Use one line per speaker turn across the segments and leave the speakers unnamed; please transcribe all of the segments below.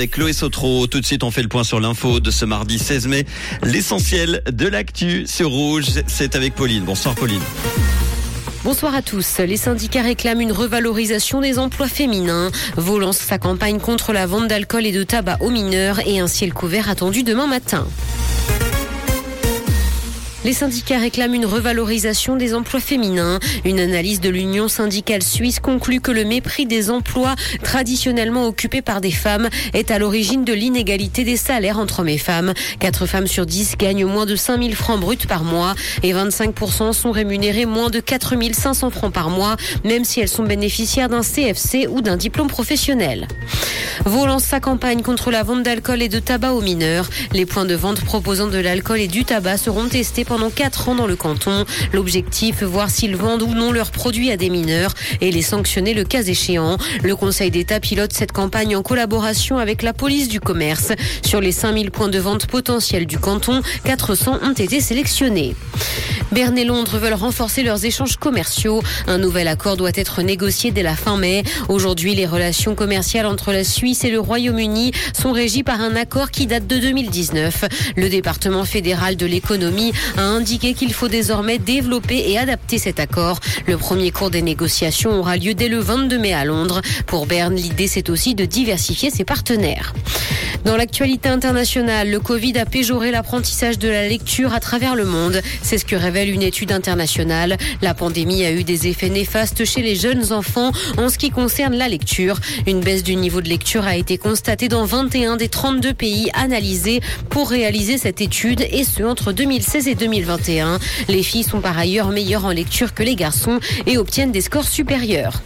Avec Chloé Sotro, tout de suite on fait le point sur l'info de ce mardi 16 mai. L'essentiel de l'actu sur Rouge, c'est avec Pauline. Bonsoir Pauline.
Bonsoir à tous. Les syndicats réclament une revalorisation des emplois féminins. Vaux lance sa campagne contre la vente d'alcool et de tabac aux mineurs et un ciel couvert attendu demain matin. Les syndicats réclament une revalorisation des emplois féminins. Une analyse de l'Union syndicale suisse conclut que le mépris des emplois traditionnellement occupés par des femmes est à l'origine de l'inégalité des salaires entre hommes et femmes. 4 femmes sur 10 gagnent moins de 5 000 francs bruts par mois et 25% sont rémunérées moins de 4 500 francs par mois, même si elles sont bénéficiaires d'un CFC ou d'un diplôme professionnel. Sa campagne contre la vente d'alcool et de tabac aux mineurs. Les points de vente proposant de l'alcool et du tabac seront testés pendant 4 ans dans le canton. L'objectif, voir s'ils vendent ou non leurs produits à des mineurs et les sanctionner le cas échéant. Le Conseil d'État pilote cette campagne en collaboration avec la police du commerce. Sur les 5000 points de vente potentiels du canton, 400 ont été sélectionnés. Berne et Londres veulent renforcer leurs échanges commerciaux. Un nouvel accord doit être négocié dès la fin mai. Aujourd'hui, les relations commerciales entre la Suisse et le Royaume-Uni sont régies par un accord qui date de 2019. Le département fédéral de l'économie a indiqué qu'il faut désormais développer et adapter cet accord. Le premier cours des négociations aura lieu dès le 22 mai à Londres. Pour Berne, l'idée c'est aussi de diversifier ses partenaires. Dans l'actualité internationale, le Covid a péjoré l'apprentissage de la lecture à travers le monde. C'est ce que révèle une étude internationale. La pandémie a eu des effets néfastes chez les jeunes enfants en ce qui concerne la lecture. Une baisse du niveau de lecture a été constatée dans 21 des 32 pays analysés pour réaliser cette étude et ce entre 2016 et 2021. Les filles sont par ailleurs meilleures en lecture que les garçons et obtiennent des scores supérieurs.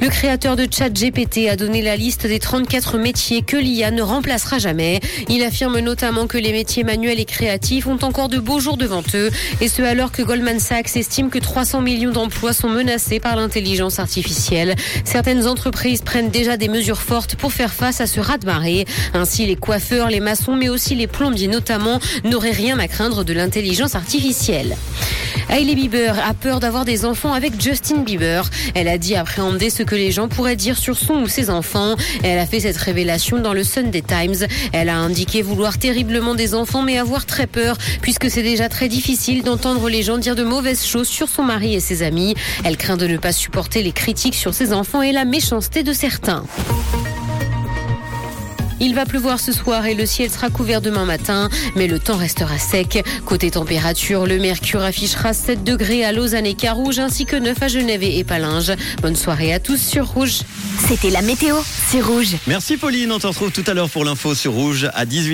Le créateur de ChatGPT a donné la liste des 34 métiers que l'IA ne remplacera jamais. Il affirme notamment que les métiers manuels et créatifs ont encore de beaux jours devant eux, et ce alors que Goldman Sachs estime que 300 millions d'emplois sont menacés par l'intelligence artificielle. Certaines entreprises prennent déjà des mesures fortes pour faire face à ce raz-de-marée. Ainsi, les coiffeurs, les maçons, mais aussi les plombiers notamment, n'auraient rien à craindre de l'intelligence artificielle. Hailey Bieber a peur d'avoir des enfants avec Justin Bieber. Elle a dit appréhender ce que les gens pourraient dire sur son ou ses enfants. Elle a fait cette révélation dans le Sunday Times. Elle a indiqué vouloir terriblement des enfants mais avoir très peur puisque c'est déjà très difficile d'entendre les gens dire de mauvaises choses sur son mari et ses amis. Elle craint de ne pas supporter les critiques sur ses enfants et la méchanceté de certains. Il va pleuvoir ce soir et le ciel sera couvert demain matin, mais le temps restera sec. Côté température, le mercure affichera 7 degrés à Lausanne et Carouge ainsi que 9 à Genève et Palinges. Bonne soirée à tous sur Rouge.
C'était la météo, c'est Rouge.
Merci Pauline, on te retrouve tout à l'heure pour l'info sur Rouge à 18